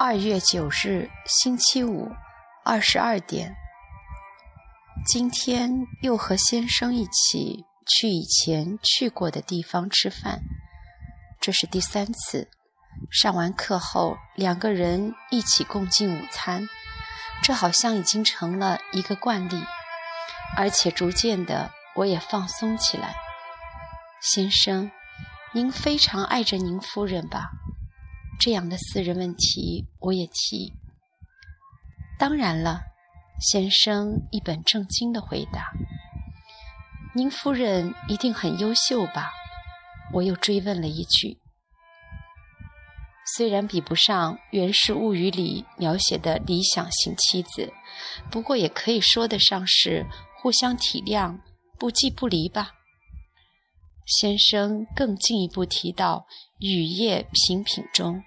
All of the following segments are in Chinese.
二月九日，星期五，二十二点。今天又和先生一起去以前去过的地方吃饭，这是第三次。上完课后，两个人一起共进午餐，这好像已经成了一个惯例，而且逐渐的我也放松起来。先生，您非常爱着您夫人吧？这样的私人问题我也提。当然了，先生一本正经的回答。您夫人一定很优秀吧？我又追问了一句。虽然比不上《源氏物语》里描写的理想型妻子，不过也可以说得上是互相体谅、不弃不离吧。先生更进一步提到《雨夜品品》中，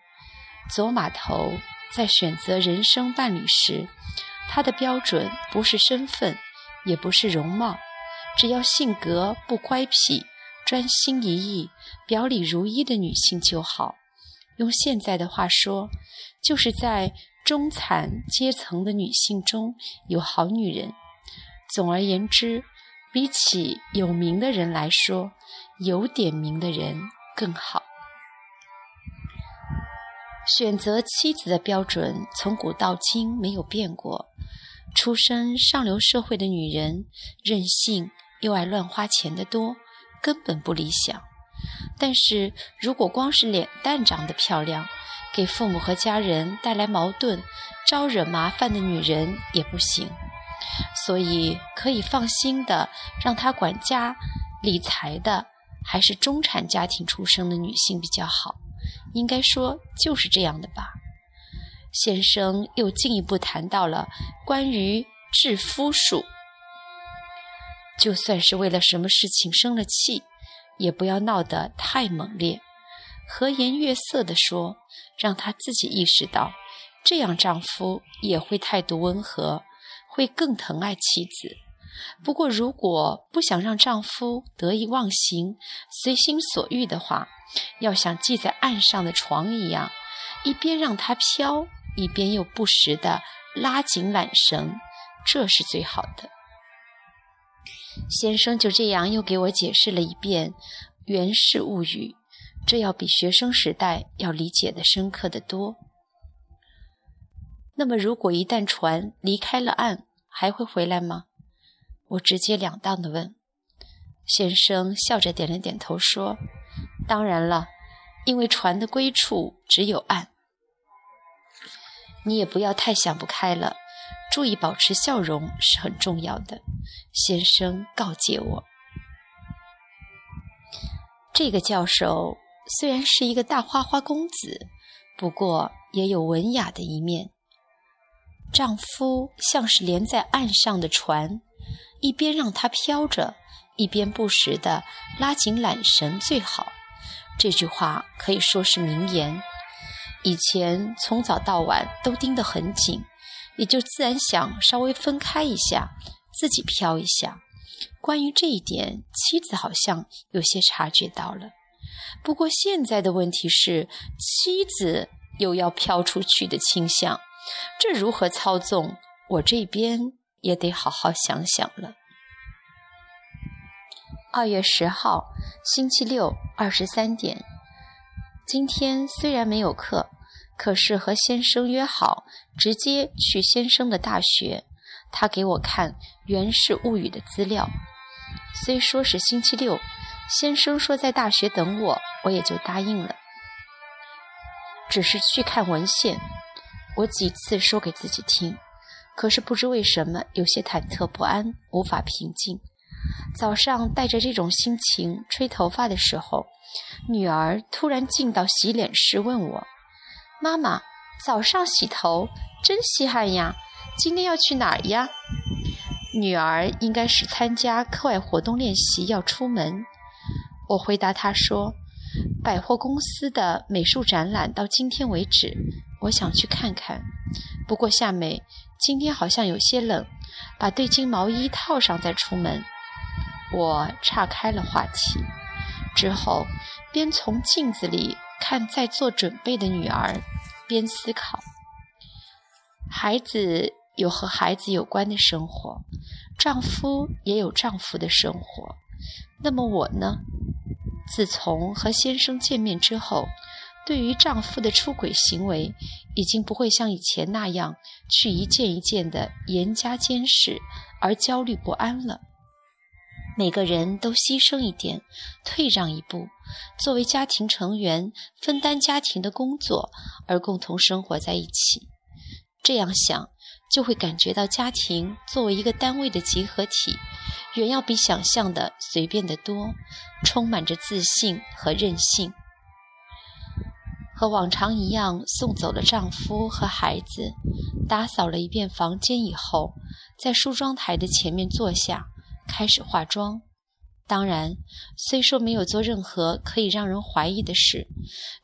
走马头在选择人生伴侣时，他的标准不是身份，也不是容貌，只要性格不乖僻、专心一意、表里如一的女性就好。用现在的话说，就是在中产阶层的女性中有好女人。总而言之，比起有名的人来说，有点名的人更好。选择妻子的标准从古到今没有变过。出身上流社会的女人，任性又爱乱花钱的多，根本不理想。但是如果光是脸蛋长得漂亮，给父母和家人带来矛盾、招惹麻烦的女人也不行。所以可以放心的让她管家理财的，还是中产家庭出生的女性比较好。应该说就是这样的吧。先生又进一步谈到了关于治夫术，就算是为了什么事情生了气。也不要闹得太猛烈，和颜悦色地说，让她自己意识到，这样丈夫也会态度温和，会更疼爱妻子。不过，如果不想让丈夫得意忘形、随心所欲的话，要像系在岸上的床一样，一边让它飘，一边又不时地拉紧缆绳，这是最好的。先生就这样又给我解释了一遍《源氏物语》，这要比学生时代要理解的深刻的多。那么，如果一旦船离开了岸，还会回来吗？我直截了当的问。先生笑着点了点头，说：“当然了，因为船的归处只有岸。你也不要太想不开了。”注意保持笑容是很重要的，先生告诫我。这个教授虽然是一个大花花公子，不过也有文雅的一面。丈夫像是连在岸上的船，一边让它飘着，一边不时地拉紧缆绳最好。这句话可以说是名言。以前从早到晚都盯得很紧。也就自然想稍微分开一下，自己飘一下。关于这一点，妻子好像有些察觉到了。不过现在的问题是，妻子又要飘出去的倾向，这如何操纵？我这边也得好好想想了。二月十号，星期六，二十三点。今天虽然没有课。可是和先生约好，直接去先生的大学。他给我看《源氏物语》的资料。虽说是星期六，先生说在大学等我，我也就答应了。只是去看文献，我几次说给自己听，可是不知为什么有些忐忑不安，无法平静。早上带着这种心情吹头发的时候，女儿突然进到洗脸室问我。妈妈，早上洗头真稀罕呀！今天要去哪儿呀？女儿应该是参加课外活动练习，要出门。我回答她说：“百货公司的美术展览到今天为止，我想去看看。不过夏美今天好像有些冷，把对襟毛衣套上再出门。”我岔开了话题，之后边从镜子里。看在做准备的女儿，边思考。孩子有和孩子有关的生活，丈夫也有丈夫的生活。那么我呢？自从和先生见面之后，对于丈夫的出轨行为，已经不会像以前那样去一件一件的严加监视而焦虑不安了。每个人都牺牲一点，退让一步，作为家庭成员分担家庭的工作，而共同生活在一起。这样想，就会感觉到家庭作为一个单位的集合体，远要比想象的随便得多，充满着自信和任性。和往常一样，送走了丈夫和孩子，打扫了一遍房间以后，在梳妆台的前面坐下。开始化妆，当然，虽说没有做任何可以让人怀疑的事，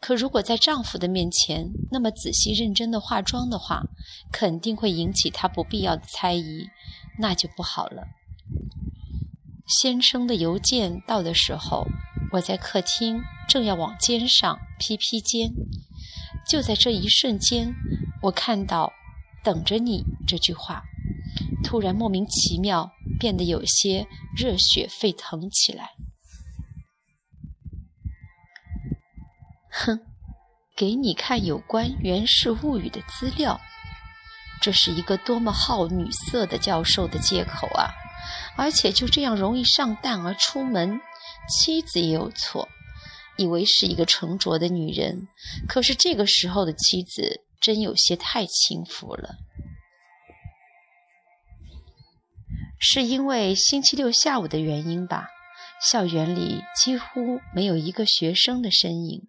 可如果在丈夫的面前那么仔细认真的化妆的话，肯定会引起他不必要的猜疑，那就不好了。先生的邮件到的时候，我在客厅正要往肩上披披肩，就在这一瞬间，我看到“等着你”这句话，突然莫名其妙。变得有些热血沸腾起来。哼，给你看有关《源氏物语》的资料，这是一个多么好女色的教授的借口啊！而且就这样容易上当而出门，妻子也有错，以为是一个沉着的女人，可是这个时候的妻子真有些太轻浮了。是因为星期六下午的原因吧？校园里几乎没有一个学生的身影。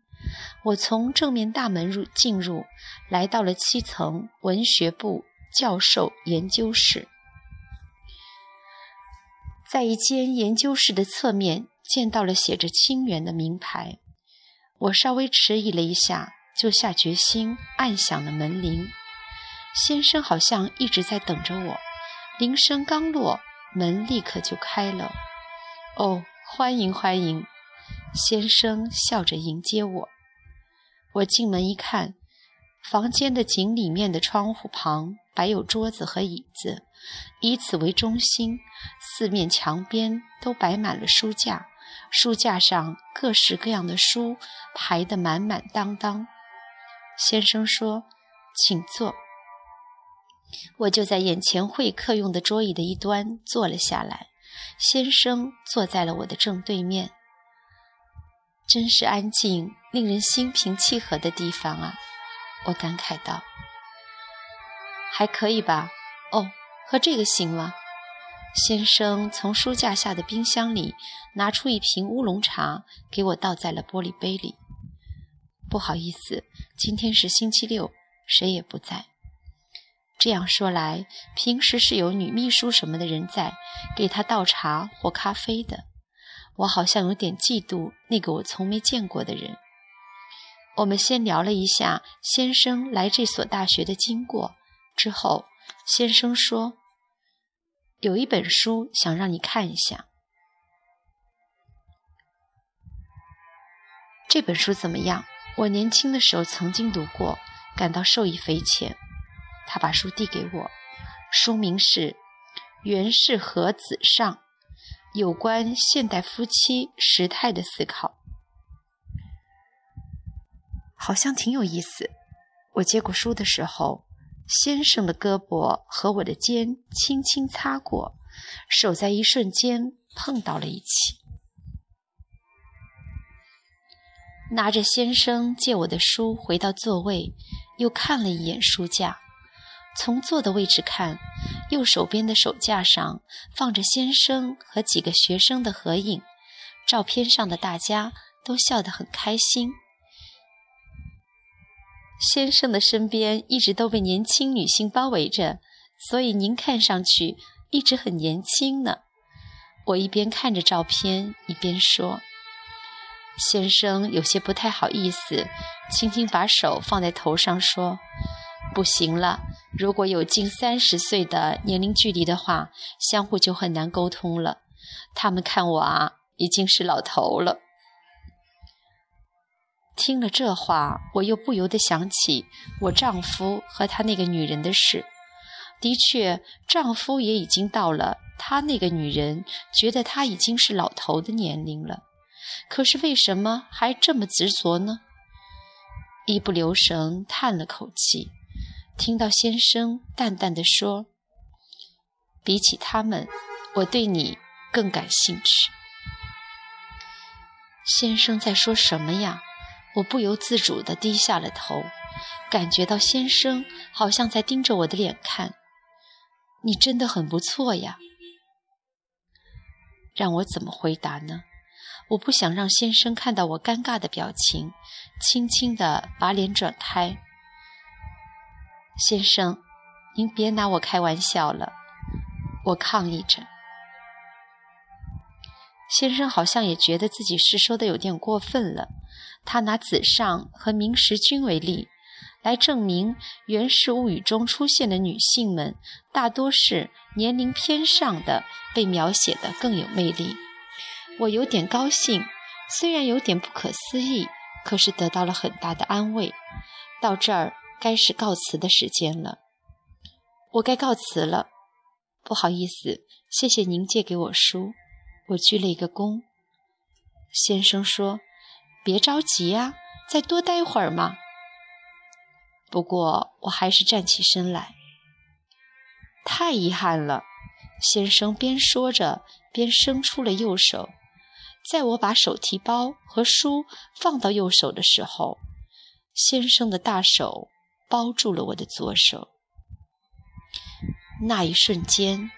我从正面大门入进入，来到了七层文学部教授研究室。在一间研究室的侧面见到了写着“清源”的名牌。我稍微迟疑了一下，就下决心按响了门铃。先生好像一直在等着我。铃声刚落，门立刻就开了。哦，欢迎欢迎！先生笑着迎接我。我进门一看，房间的井里面的窗户旁摆有桌子和椅子，以此为中心，四面墙边都摆满了书架，书架上各式各样的书排得满满当当。先生说：“请坐。”我就在眼前会客用的桌椅的一端坐了下来，先生坐在了我的正对面。真是安静、令人心平气和的地方啊！我感慨道。还可以吧？哦，喝这个行吗？先生从书架下的冰箱里拿出一瓶乌龙茶，给我倒在了玻璃杯里。不好意思，今天是星期六，谁也不在。这样说来，平时是有女秘书什么的人在给他倒茶或咖啡的。我好像有点嫉妒那个我从没见过的人。我们先聊了一下先生来这所大学的经过，之后先生说：“有一本书想让你看一下。这本书怎么样？我年轻的时候曾经读过，感到受益匪浅。”他把书递给我，书名是《源氏和子上》，有关现代夫妻时态的思考，好像挺有意思。我接过书的时候，先生的胳膊和我的肩轻轻擦过，手在一瞬间碰到了一起。拿着先生借我的书回到座位，又看了一眼书架。从坐的位置看，右手边的手架上放着先生和几个学生的合影，照片上的大家都笑得很开心。先生的身边一直都被年轻女性包围着，所以您看上去一直很年轻呢。我一边看着照片，一边说：“先生有些不太好意思，轻轻把手放在头上说。”不行了，如果有近三十岁的年龄距离的话，相互就很难沟通了。他们看我啊，已经是老头了。听了这话，我又不由得想起我丈夫和他那个女人的事。的确，丈夫也已经到了他那个女人觉得他已经是老头的年龄了。可是为什么还这么执着呢？一不留神叹了口气，听到先生淡淡的说：“比起他们，我对你更感兴趣。”先生在说什么呀？我不由自主地低下了头，感觉到先生好像在盯着我的脸看。你真的很不错呀。让我怎么回答呢？我不想让先生看到我尴尬的表情，轻轻地把脸转开。先生，您别拿我开玩笑了，我抗议着。先生好像也觉得自己是说的有点过分了，他拿子尚和明时君为例，来证明《源氏物语》中出现的女性们大多是年龄偏上的，被描写的更有魅力。我有点高兴，虽然有点不可思议，可是得到了很大的安慰。到这儿该是告辞的时间了，我该告辞了。不好意思，谢谢您借给我书。我鞠了一个躬。先生说：“别着急呀，再多待会儿嘛。”不过我还是站起身来。太遗憾了，先生边说着边伸出了右手。在我把手提包和书放到右手的时候，先生的大手包住了我的左手。那一瞬间，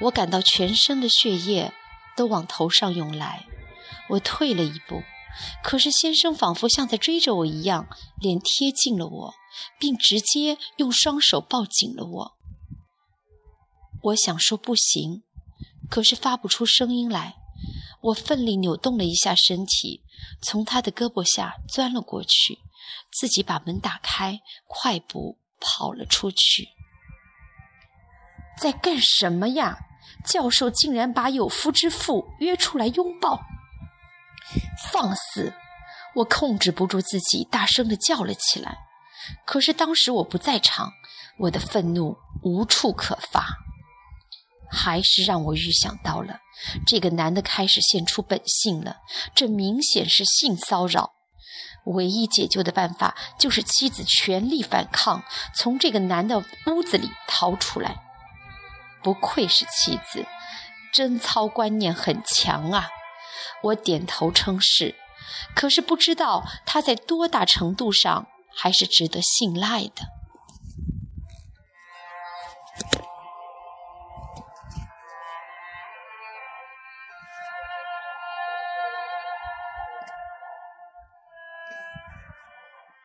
我感到全身的血液都往头上涌来。我退了一步，可是先生仿佛像在追着我一样，脸贴近了我，并直接用双手抱紧了我。我想说不行，可是发不出声音来。我奋力扭动了一下身体，从他的胳膊下钻了过去，自己把门打开，快步跑了出去。在干什么呀？教授竟然把有夫之妇约出来拥抱！放肆！我控制不住自己，大声的叫了起来。可是当时我不在场，我的愤怒无处可发。还是让我预想到了，这个男的开始现出本性了。这明显是性骚扰。唯一解救的办法就是妻子全力反抗，从这个男的屋子里逃出来。不愧是妻子，贞操观念很强啊！我点头称是。可是不知道他在多大程度上还是值得信赖的。